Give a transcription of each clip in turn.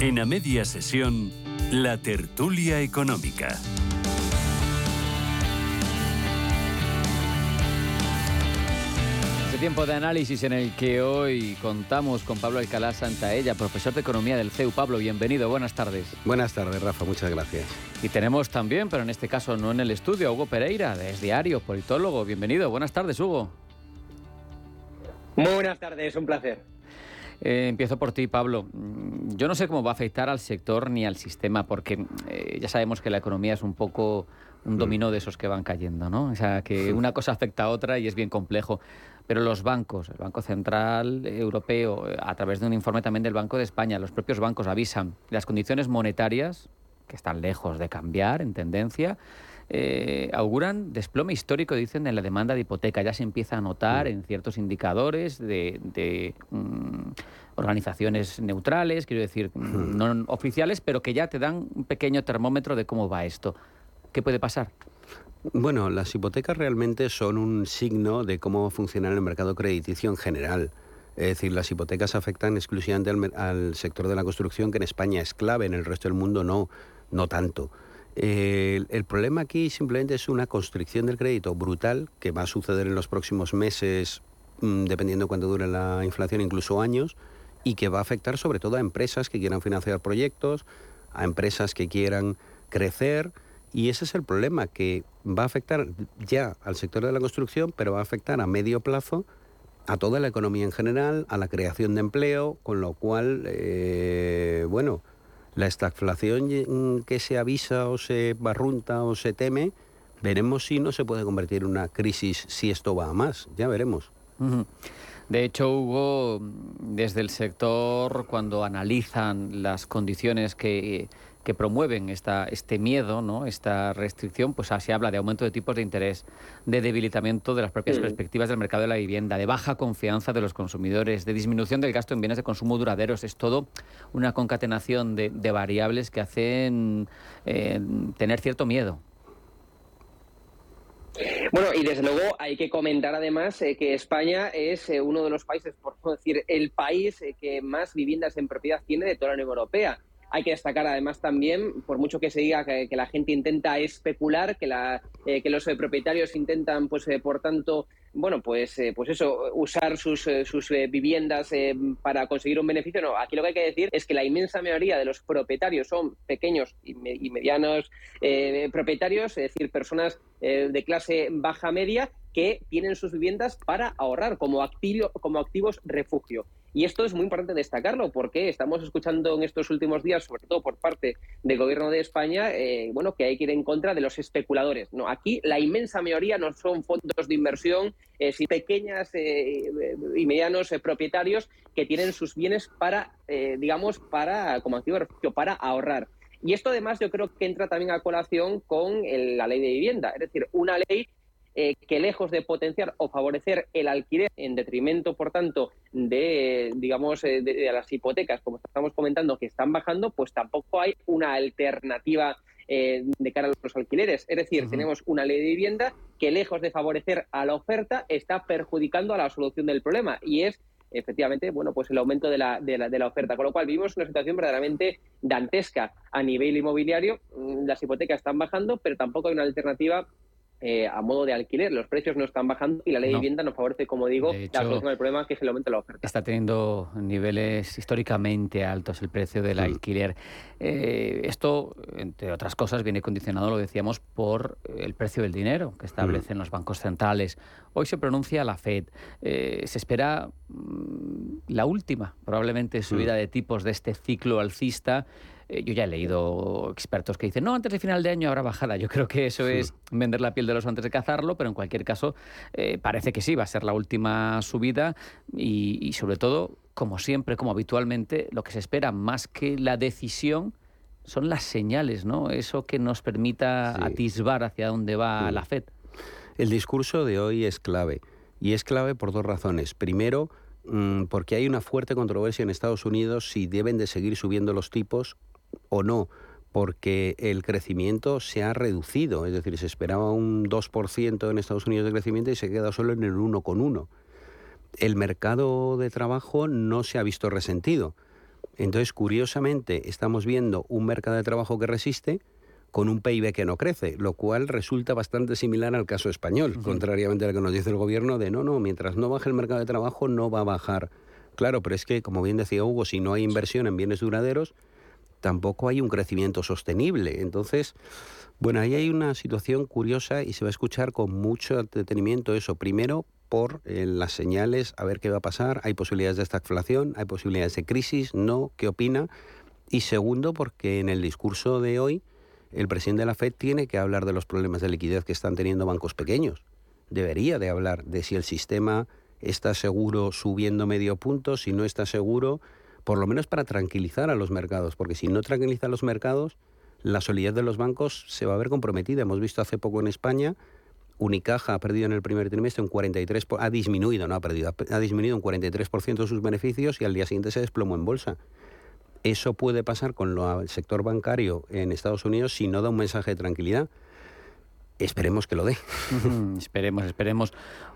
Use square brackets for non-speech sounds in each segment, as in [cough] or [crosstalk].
En a media sesión, la tertulia económica. Este tiempo de análisis en el que hoy contamos con Pablo Alcalá Santaella, profesor de Economía del CEU. Pablo, bienvenido, buenas tardes. Buenas tardes, Rafa, muchas gracias. Y tenemos también, pero en este caso no en el estudio, a Hugo Pereira, de Es Diario, politólogo. Bienvenido, buenas tardes, Hugo. Muy buenas tardes, un placer. Eh, empiezo por ti, Pablo. Mm, yo no sé cómo va a afectar al sector ni al sistema, porque eh, ya sabemos que la economía es un poco un mm. dominó de esos que van cayendo, ¿no? O sea, que una cosa afecta a otra y es bien complejo. Pero los bancos, el Banco Central Europeo, a través de un informe también del Banco de España, los propios bancos avisan las condiciones monetarias, que están lejos de cambiar en tendencia, eh, auguran desplome histórico, dicen, en la demanda de hipoteca. Ya se empieza a notar en ciertos indicadores de, mm, organizaciones neutrales, quiero decir, mm, no oficiales, pero que ya te dan un pequeño termómetro de cómo va esto. ¿Qué puede pasar? Bueno, las hipotecas realmente son un signo de cómo funciona el mercado crediticio en general. Es decir, las hipotecas afectan exclusivamente al, al sector de la construcción, que en España es clave, en el resto del mundo no, no tanto el, problema aquí simplemente es una constricción del crédito brutal que va a suceder en los próximos meses, mm, dependiendo de cuánto dure la inflación, incluso años, y que va a afectar sobre todo a empresas que quieran financiar proyectos, a empresas que quieran crecer. Y ese es el problema, que va a afectar ya al sector de la construcción, pero va a afectar a medio plazo a toda la economía en general, a la creación de empleo, con lo cual, eh, bueno, la estagflación que se avisa o se barrunta o se teme, veremos si no se puede convertir en una crisis si esto va a más, ya veremos. De hecho, Hugo, desde el sector, cuando analizan las condiciones que que promueven esta, este miedo, ¿no? esta restricción, pues se habla de aumento de tipos de interés, de debilitamiento de las propias perspectivas del mercado de la vivienda, de baja confianza de los consumidores, de disminución del gasto en bienes de consumo duraderos. Es todo una concatenación de, variables que hacen eh, tener cierto miedo. Bueno, y desde luego hay que comentar además eh, que España es eh, uno de los países, por no decir el país que más viviendas en propiedad tiene de toda la Unión Europea. Hay que destacar además también, por mucho que se diga que, la gente intenta especular, que, la, eh, que los eh, propietarios intentan, pues eh, por tanto, bueno, pues, pues eso, usar sus, sus viviendas para conseguir un beneficio. No, aquí lo que hay que decir es que la inmensa mayoría de los propietarios son pequeños y, medianos propietarios, es decir, personas de clase baja media que tienen sus viviendas para ahorrar como, como activos refugio. Y esto es muy importante destacarlo porque estamos escuchando en estos últimos días, sobre todo por parte del Gobierno de España, eh, bueno, que hay que ir en contra de los especuladores. No, aquí la inmensa mayoría no son fondos de inversión, eh, sino pequeñas eh, y medianos propietarios que tienen sus bienes para, digamos, para como activo refugio, para ahorrar. Y esto además yo creo que entra también a colación con la ley de vivienda, es decir, una ley eh, que lejos de potenciar o favorecer el alquiler en detrimento, por tanto, de, digamos, eh, de, las hipotecas, como estamos comentando, que están bajando, pues tampoco hay una alternativa eh, de cara a los alquileres. Es decir, tenemos una ley de vivienda que lejos de favorecer a la oferta está perjudicando a la solución del problema y es efectivamente, bueno, pues el aumento de la, de la, de la oferta. Con lo cual vivimos una situación verdaderamente dantesca a nivel inmobiliario. Mm, las hipotecas están bajando, pero tampoco hay una alternativa eh, a modo de alquiler. Los precios no están bajando y la ley de vivienda nos favorece, como digo, la solución del problema que es el aumento de la oferta. Está teniendo niveles históricamente altos el precio del alquiler. Eh, esto, entre otras cosas, viene condicionado, lo decíamos, por el precio del dinero que establecen los bancos centrales. Hoy se pronuncia la Fed. Eh, se espera mm, la última, probablemente, subida de tipos de este ciclo alcista. Eh, yo ya he leído expertos que dicen, no, antes de final de año habrá bajada. Yo creo que eso es vender la piel de los antes de cazarlo, pero en cualquier caso eh, parece que sí, va a ser la última subida y, sobre todo, como siempre, como habitualmente, lo que se espera más que la decisión son las señales, ¿no? Eso que nos permita atisbar hacia dónde va la Fed. El discurso de hoy es clave y es clave por dos razones. Primero, mm, porque hay una fuerte controversia en Estados Unidos si deben de seguir subiendo los tipos o no, porque el crecimiento se ha reducido, es decir, se esperaba un 2% en Estados Unidos de crecimiento y se queda solo en el 1,1. El mercado de trabajo no se ha visto resentido. Entonces, curiosamente, estamos viendo un mercado de trabajo que resiste, con un PIB que no crece, lo cual resulta bastante similar al caso español, contrariamente a lo que nos dice el gobierno de no, no, mientras no baje el mercado de trabajo no va a bajar. Claro, pero es que, como bien decía Hugo, si no hay inversión en bienes duraderos, tampoco hay un crecimiento sostenible. Entonces, bueno, ahí hay una situación curiosa y se va a escuchar con mucho detenimiento eso. Primero, por eh, las señales, a ver qué va a pasar. Hay posibilidades de estagflación, hay posibilidades de crisis, no, ¿qué opina? Y segundo, porque en el discurso de hoy el presidente de la Fed tiene que hablar de los problemas de liquidez que están teniendo bancos pequeños. Debería de hablar de si el sistema está seguro subiendo medio punto, si no está seguro, por lo menos para tranquilizar a los mercados, porque si no tranquiliza a los mercados, la solidez de los bancos se va a ver comprometida. Hemos visto hace poco en España, Unicaja ha perdido en el primer trimestre un 43, ha disminuido, no ha perdido, ha disminuido un 43% de sus beneficios y al día siguiente se desplomó en bolsa. Eso puede pasar con el sector bancario en Estados Unidos si no da un mensaje de tranquilidad. Esperemos que lo dé. esperemos, esperemos.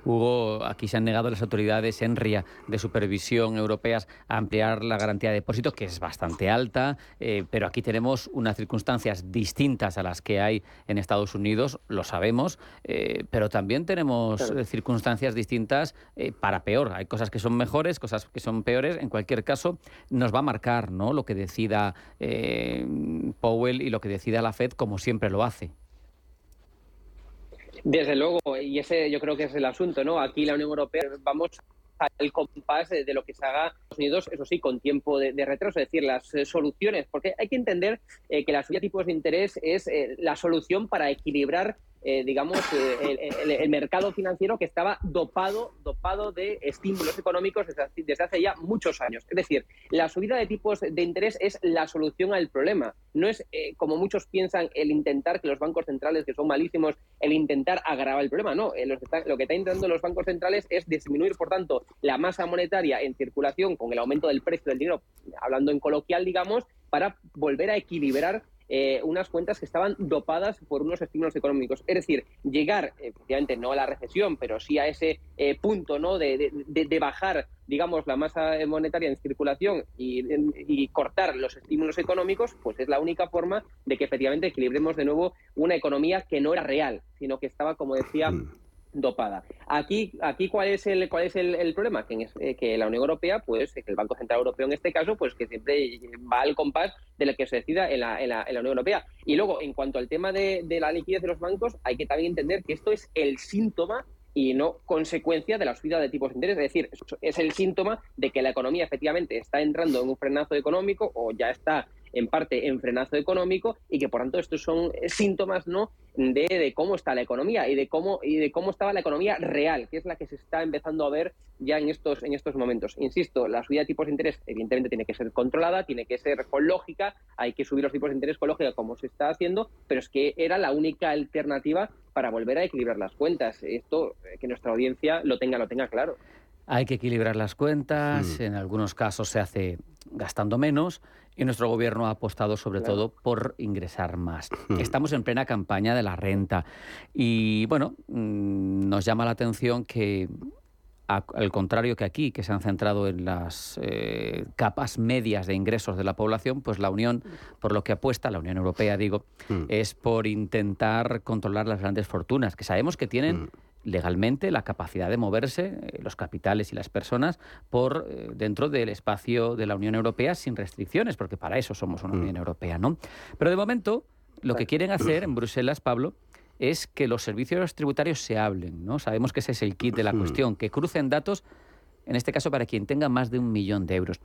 Hugo, aquí se han negado las autoridades en RIA de supervisión europeas a ampliar la garantía de depósitos, que es bastante alta, eh, pero aquí tenemos unas circunstancias distintas a las que hay en Estados Unidos, lo sabemos, eh, pero también tenemos eh, circunstancias distintas para peor. Hay cosas que son mejores, cosas que son peores. En cualquier caso, nos va a marcar ¿no? lo que decida Powell y lo que decida la Fed, como siempre lo hace. Desde luego, y ese yo creo que es el asunto, ¿no? Aquí la Unión Europea vamos al compás de, lo que se haga en Estados Unidos, eso sí, con tiempo de, retraso, es decir, las eh, soluciones, porque hay que entender eh, que la subida de tipos de interés es eh, la solución para equilibrar eh, digamos, eh, el, mercado financiero que estaba dopado, dopado de estímulos económicos desde, hace ya muchos años. Es decir, la subida de tipos de interés es la solución al problema. No es, eh, como muchos piensan, el intentar que los bancos centrales, que son malísimos, el intentar agravar el problema. No, lo que, está, intentando los bancos centrales es disminuir, por tanto, la masa monetaria en circulación con el aumento del precio del dinero, hablando en coloquial, digamos, para volver a equilibrar eh, unas cuentas que estaban dopadas por unos estímulos económicos. Es decir, llegar, efectivamente, no a la recesión, pero sí a ese eh, punto ¿no? De, bajar, digamos, la masa monetaria en circulación y, cortar los estímulos económicos, pues es la única forma de que efectivamente equilibremos de nuevo una economía que no era real, sino que estaba, como decía, mm dopada. Aquí, aquí ¿cuál es el, cuál es el, problema? Que, eh, que, la Unión Europea, pues, que el Banco Central Europeo en este caso, pues que siempre va al compás de lo que se decida en la, en la, Unión Europea. Y luego, en cuanto al tema de, de la liquidez de los bancos, hay que también entender que esto es el síntoma y no consecuencia de la subida de tipos de interés. Es decir, es el síntoma de que la economía efectivamente está entrando en un frenazo económico o ya está en parte en frenazo económico y que por tanto estos son síntomas no de, cómo está la economía y de cómo y de cómo estaba la economía real, que es la que se está empezando a ver ya en estos en estos momentos. Insisto, la subida de tipos de interés evidentemente tiene que ser controlada, tiene que ser con lógica, hay que subir los tipos de interés con lógica como se está haciendo, pero es que era la única alternativa para volver a equilibrar las cuentas. Esto eh, que nuestra audiencia lo tenga lo tenga claro. Hay que equilibrar las cuentas, mm. en algunos casos se hace gastando menos y nuestro gobierno ha apostado sobre todo por ingresar más. Mm. Estamos en plena campaña de la renta y bueno, mm, nos llama la atención que al contrario que aquí, que se han centrado en las eh, capas medias de ingresos de la población, pues la Unión, por lo que apuesta, la Unión Europea digo, es por intentar controlar las grandes fortunas, que sabemos que tienen legalmente la capacidad de moverse, eh, los capitales y las personas, por eh, dentro del espacio de la Unión Europea sin restricciones, porque para eso somos una mm. Unión Europea, ¿no? Pero de momento, lo que quieren hacer en Bruselas, Pablo, es que los servicios tributarios se hablen, ¿no? Sabemos que ese es el kit de la cuestión, que crucen datos, en este caso para quien tenga más de un millón de euros.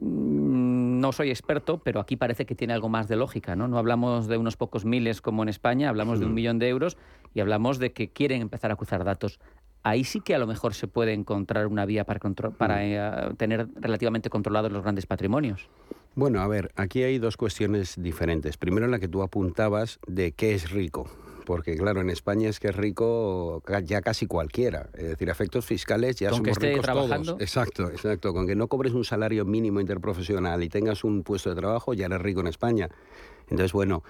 Mm, no soy experto, pero aquí parece que tiene algo más de lógica, ¿no? No hablamos de unos pocos miles como en España, hablamos de un millón de euros y hablamos de que quieren empezar a cruzar datos. Ahí sí que a lo mejor se puede encontrar una vía para, para eh, tener relativamente controlados los grandes patrimonios. Bueno, a ver, aquí hay dos cuestiones diferentes. Primero la que tú apuntabas de qué es rico porque claro, en España es que es rico ya casi cualquiera. Es decir, efectos fiscales ya somos ricos todos. Exacto, exacto. Con que no cobres un salario mínimo interprofesional y tengas un puesto de trabajo, ya eres rico en España. Entonces, bueno,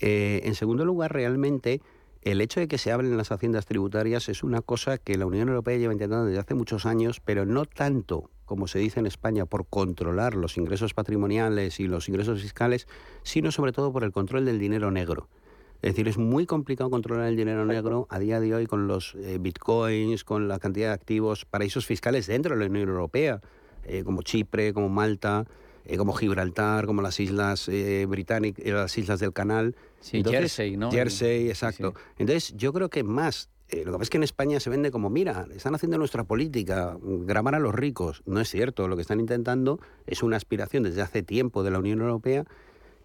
eh, en segundo lugar, realmente el hecho de que se hablen las haciendas tributarias es una cosa que la Unión Europea lleva intentando desde hace muchos años, pero no tanto como se dice en España, por controlar los ingresos patrimoniales y los ingresos fiscales, sino sobre todo por el control del dinero negro. Es decir, es muy complicado controlar el dinero negro a día de hoy con los eh, bitcoins, con la cantidad de activos, paraísos fiscales dentro de la Unión Europea, eh, como Chipre, como Malta, eh, como Gibraltar, como las islas británicas, las islas del Canal. Sí, Jersey, ¿no? Jersey, exacto. Entonces, yo creo que más lo que pasa es que en España se vende como, mira, están haciendo nuestra política, grabar a los ricos. No es cierto, lo que están intentando es una aspiración desde hace tiempo de la Unión Europea,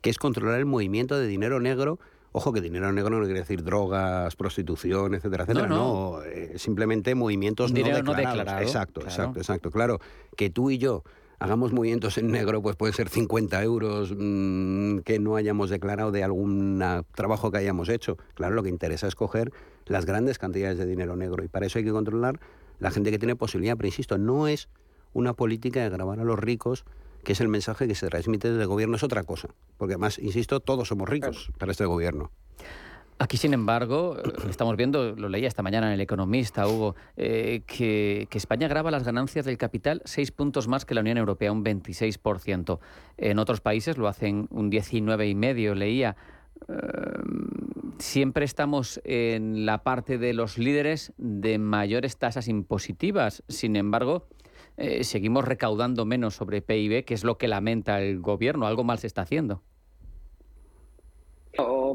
que es controlar el movimiento de dinero negro Ojo que dinero negro no quiere decir drogas, prostitución, etcétera, etcétera. No, eh, simplemente movimientos no declarados. exacto, exacto, exacto. Claro, que tú y yo hagamos movimientos en negro, pues puede ser 50 euros mm, que no hayamos declarado de algún trabajo que hayamos hecho. Claro, lo que interesa es coger las grandes cantidades de dinero negro y para eso hay que controlar la gente que tiene posibilidad. Pero insisto, no es una política de grabar a los ricos que es el mensaje que se transmite desde el gobierno, es otra cosa. Porque además, insisto, todos somos ricos para este gobierno. Aquí, sin embargo, eh, estamos viendo, lo leía esta mañana en El Economista, Hugo, eh, que, España graba las ganancias del capital seis puntos más que la Unión Europea, un 26%. En otros países lo hacen un 19,5%, leía. Eh, siempre estamos en la parte de los líderes de mayores tasas impositivas. Sin embargo, eh, seguimos recaudando menos sobre PIB, que es lo que lamenta el gobierno. Algo mal se está haciendo.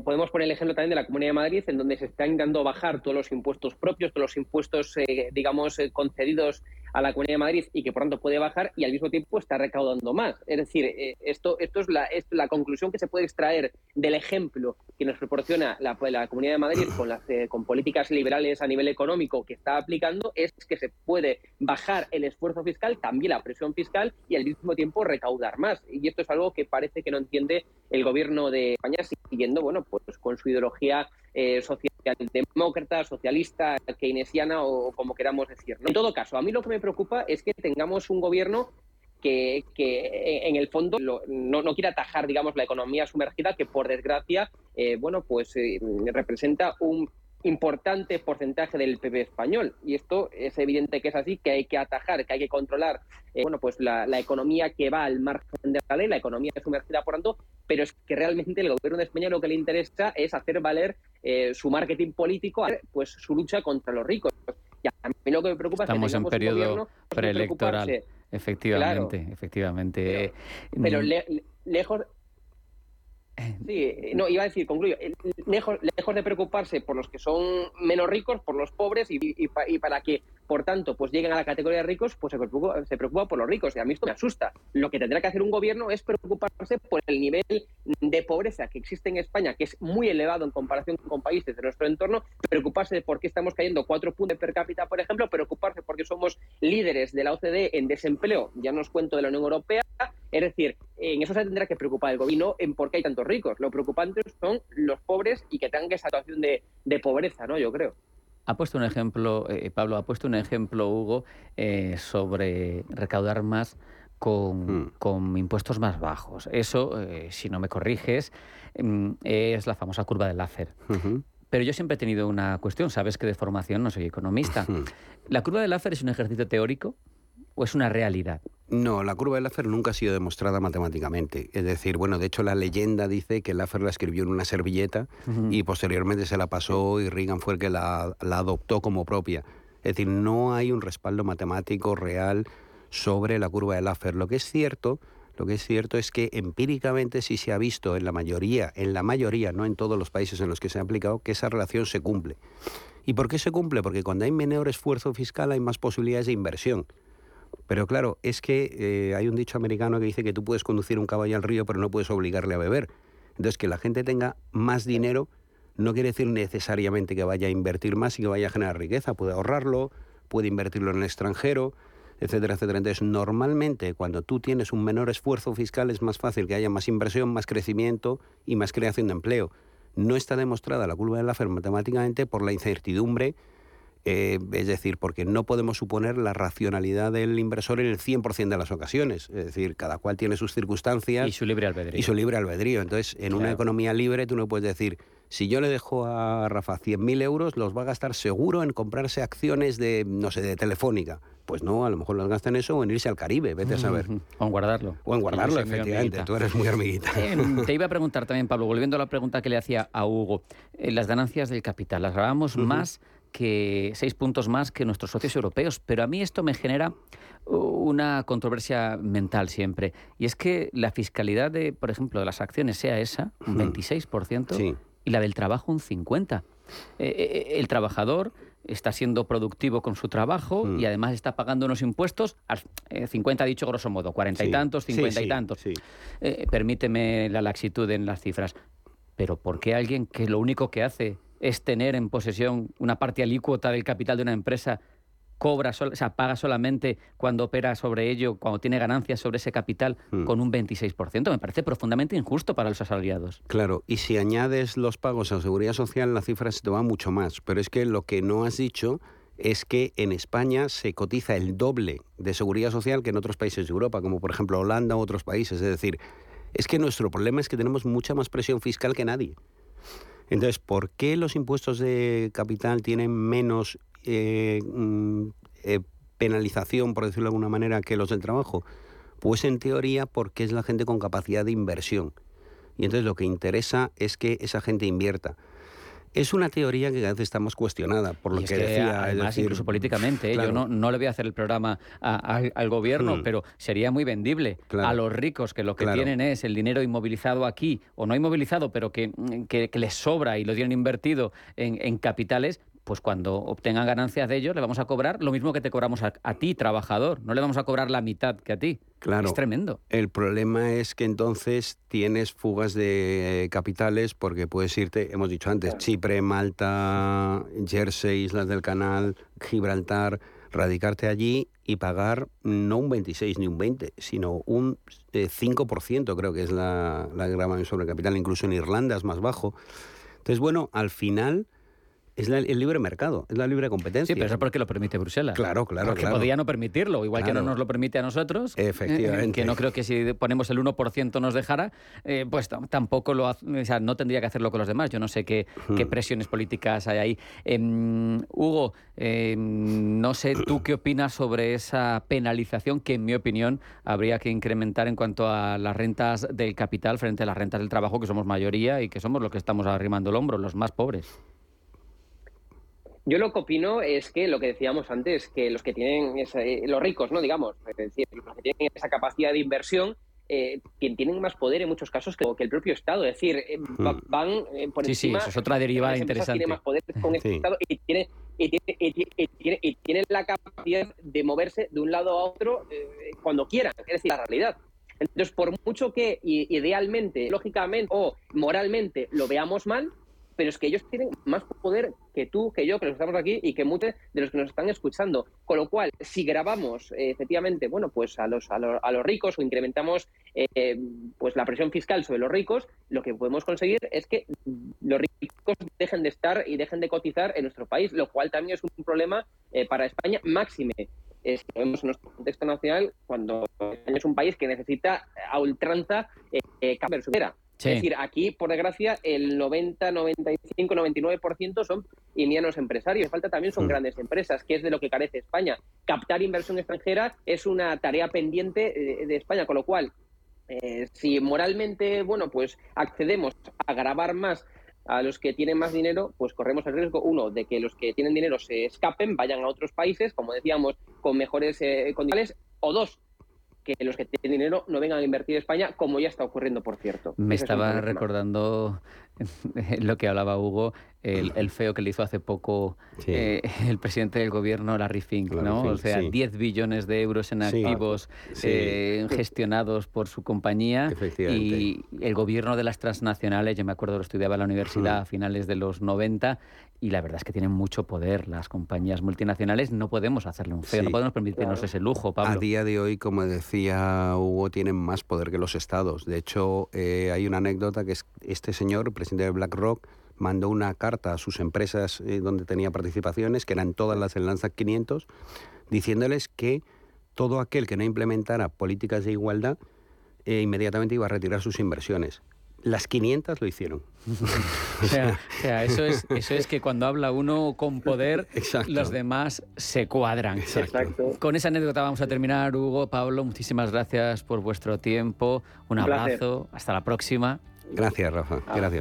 Podemos poner el ejemplo también de la Comunidad de Madrid, en donde se están intentando bajar todos los impuestos propios, todos los impuestos, eh, digamos, eh, concedidos a la Comunidad de Madrid y que por tanto puede bajar y al mismo tiempo está recaudando más. Es decir, eh, esto, esto es, la, es la conclusión que se puede extraer del ejemplo que nos proporciona la, Comunidad de Madrid con, las, eh, con políticas liberales a nivel económico que está aplicando, es que se puede bajar el esfuerzo fiscal, también la presión fiscal y al mismo tiempo recaudar más. Y esto es algo que parece que no entiende el gobierno de España siguiendo, bueno, pues con su ideología eh, socialdemócrata, socialista, keynesiana o como queramos decir. En todo caso, a mí lo que me preocupa es que tengamos un gobierno que, que, en el fondo no, no, quiere atajar, digamos, la economía sumergida, que por desgracia, eh, bueno, pues eh, representa un importante porcentaje del PIB español. Y esto es evidente que es así, que hay que atajar, que hay que controlar eh, bueno, pues la, economía que va al margen de la ley, la economía sumergida por tanto, pero es que realmente el gobierno de España lo que le interesa es hacer valer eh, su marketing político, pues su lucha contra los ricos. Y a mí lo que me preocupa Estamos es que en periodo preelectoral. Efectivamente, efectivamente. Pero, mm. lejos Sí, no, iba a decir, concluyo, eh, lejos, lejos de preocuparse por los que son menos ricos, por los pobres y, y, para que, por tanto, pues lleguen a la categoría de ricos, pues se preocupa, se preocupa por los ricos. Y a mí esto me asusta. Lo que tendrá que hacer un gobierno es preocuparse por el nivel de pobreza que existe en España, que es muy elevado en comparación con países de nuestro entorno, preocuparse de por qué estamos cayendo cuatro puntos per cápita, por ejemplo, preocuparse porque somos líderes de la OCDE en desempleo, ya nos cuento de la Unión Europea, es decir, en eso se tendrá que preocupar el gobierno, en por qué hay tantos ricos. Lo preocupante son los pobres y que tengan esa situación de, pobreza, ¿no? Yo creo. Ha puesto un ejemplo, eh, Pablo, ha puesto un ejemplo, Hugo, eh, sobre recaudar más con, hmm. impuestos más bajos. Eso, eh, si no me corriges, mm, es la famosa curva de Laffer. Pero yo siempre he tenido una cuestión, sabes que de formación no soy economista. ¿La curva de Laffer es un ejercicio teórico o es una realidad? No, la curva de Laffer nunca ha sido demostrada matemáticamente. Es decir, bueno, de hecho la leyenda dice que Laffer la escribió en una servilleta y posteriormente se la pasó y Reagan fue el que la, adoptó como propia. Es decir, no hay un respaldo matemático real sobre la curva de Laffer. Lo que es cierto, lo que es cierto es que empíricamente sí se ha visto en la mayoría, en la mayoría, no en todos los países en los que se ha aplicado, que esa relación se cumple. ¿Y por qué se cumple? Porque cuando hay menor esfuerzo fiscal hay más posibilidades de inversión. Pero claro, es que eh, hay un dicho americano que dice que tú puedes conducir un caballo al río, pero no puedes obligarle a beber. Entonces, que la gente tenga más dinero no quiere decir necesariamente que vaya a invertir más y que vaya a generar riqueza. Puede ahorrarlo, puede invertirlo en el extranjero, etcétera, etcétera. Entonces, normalmente, cuando tú tienes un menor esfuerzo fiscal, es más fácil que haya más inversión, más crecimiento y más creación de empleo. No está demostrada la curva de la matemáticamente por la incertidumbre eh, es decir, porque no podemos suponer la racionalidad del inversor en el 100% de las ocasiones. Es decir, cada cual tiene sus circunstancias. Y su libre albedrío. Y su libre albedrío. Entonces, en una economía libre tú no puedes decir, si yo le dejo a Rafa 100.000 euros, los va a gastar seguro en comprarse acciones de, no sé, de Telefónica. Pues no, a lo mejor los gasta en eso o en irse al Caribe, vete a saber. [laughs] O en guardarlo. O en guardarlo, efectivamente. Tú eres muy hormiguita. Em, [laughs] te iba a preguntar también, Pablo, volviendo a la pregunta que le hacía a Hugo, eh, las ganancias del capital, las grabamos más que seis puntos más que nuestros socios europeos, pero a mí esto me genera una controversia mental siempre. Y es que la fiscalidad de, por ejemplo, de las acciones sea esa, un 26%, y la del trabajo un 50%. Eh, eh, eh, el trabajador está siendo productivo con su trabajo y además está pagando unos impuestos, 50 dicho grosso modo, 40 y tantos, 50 y tantos. permíteme la laxitud en las cifras. Pero ¿por qué alguien que lo único que hace es tener en posesión una parte alícuota del capital de una empresa cobra, o sea, paga solamente cuando opera sobre ello, cuando tiene ganancias sobre ese capital hmm. con un 26%. Me parece profundamente injusto para los asalariados. Claro, y si añades los pagos a seguridad social, la cifra se te va mucho más. Pero es que lo que no has dicho es que en España se cotiza el doble de seguridad social que en otros países de Europa, como por ejemplo Holanda u otros países. Es decir, es que nuestro problema es que tenemos mucha más presión fiscal que nadie. Entonces, ¿por qué los impuestos de capital tienen menos eh, mm, eh, penalización, por decirlo de alguna manera, que los del trabajo? Pues en teoría porque es la gente con capacidad de inversión. Y entonces lo que interesa es que esa gente invierta. Es una teoría que a veces está más cuestionada, por lo que, decía. Además, incluso políticamente, ¿eh? yo no, no le voy a hacer el programa al gobierno, hmm. pero sería muy vendible a los ricos que lo que tienen es el dinero inmovilizado aquí, o no inmovilizado, pero que, que, les sobra y lo tienen invertido en, en capitales, pues cuando obtengan ganancias de ellos le vamos a cobrar lo mismo que te cobramos a, ti, trabajador. No le vamos a cobrar la mitad que a ti. Claro. Es tremendo. El problema es que entonces tienes fugas de capitales porque puedes irte, hemos dicho antes, Chipre, Malta, Jersey, Islas del Canal, Gibraltar, radicarte allí y pagar no un 26 ni un 20, sino un 5% eh, creo que es la, la gravamen sobre capital. Incluso en Irlanda es más bajo. Entonces, bueno, al final es el libre mercado, es la libre competencia. Sí, pero eso es porque lo permite Bruselas. Claro, claro, porque podía no permitirlo, igual que no nos lo permite a nosotros. Eh, Efectivamente. que no creo que si ponemos el 1% nos dejara, eh, pues tampoco lo o sea, no tendría que hacerlo con los demás. Yo no sé qué, qué hmm. presiones políticas hay ahí. Em, Hugo, em, no sé tú qué opinas sobre esa penalización que, en mi opinión, habría que incrementar en cuanto a las rentas del capital frente a las rentas del trabajo, que somos mayoría y que somos los que estamos arrimando el hombro, los más pobres. Yo lo que opino es que lo que decíamos antes, que los que tienen, eh, los ricos, ¿no? Digamos, es decir, los que tienen esa capacidad de inversión, eh, tienen más poder en muchos casos que, el propio Estado. Es decir, eh, hmm. van eh, por sí, encima. Sí, eso es otra derivada interesante. Tienen más poder con este Estado y tienen y tiene, la capacidad de moverse de un lado a otro cuando quieran. Es decir, la realidad. Entonces, por mucho que idealmente, lógicamente o moralmente lo veamos mal, pero es que ellos tienen más poder que tú, que yo, que los estamos aquí y que muchos de los que nos están escuchando. Con lo cual, si grabamos eh, efectivamente, bueno, pues a los, a los, a los ricos o incrementamos eh, pues la presión fiscal sobre los ricos, lo que podemos conseguir es que los ricos dejen de estar y dejen de cotizar en nuestro país, lo cual también es un problema eh, para España máxime. Que vemos en nuestro contexto nacional cuando España es un país que necesita a ultranza eh, cambiar su vida. Es decir, aquí, por desgracia, el 90, 95, 99% son indianos empresarios. Falta también son mm. grandes empresas, que es de lo que carece España. Captar inversión extranjera es una tarea pendiente de, España, con lo cual, eh, si moralmente, bueno, pues accedemos a grabar más a los que tienen más dinero, pues corremos el riesgo, uno, de que los que tienen dinero se escapen, vayan a otros países, como decíamos, con mejores eh, condiciones, o dos, que los que tienen dinero no vengan a invertir en España, como ya está ocurriendo, por cierto. Me estaba recordando [laughs] lo que hablaba Hugo, el, feo que le hizo hace poco eh, [laughs] el presidente del gobierno, Larry Fink, ¿no? o sea, 10 billones de euros en activos eh, gestionados por su compañía. Y el gobierno de las transnacionales, yo me acuerdo, lo estudiaba en la universidad a finales de los 90 y la verdad es que tienen mucho poder las compañías multinacionales, no podemos hacerle un feo, no podemos permitirnos ese lujo, Pablo. A día de hoy, como decía Hugo, tienen más poder que los estados. De hecho, eh, hay una anécdota que es este señor, presidente de BlackRock, mandó una carta a sus empresas eh, donde tenía participaciones, que eran todas las del Nasdaq 500, diciéndoles que todo aquel que no implementara políticas de igualdad eh, inmediatamente iba a retirar sus inversiones. Las 500 lo hicieron. [laughs] o, sea, eso, es, eso es que cuando habla uno con poder, [laughs] los demás se cuadran. Exacto. Con esa anécdota vamos a terminar, Hugo, Pablo, muchísimas gracias por vuestro tiempo. Un, abrazo, hasta la próxima. Gracias, Rafa. Gracias.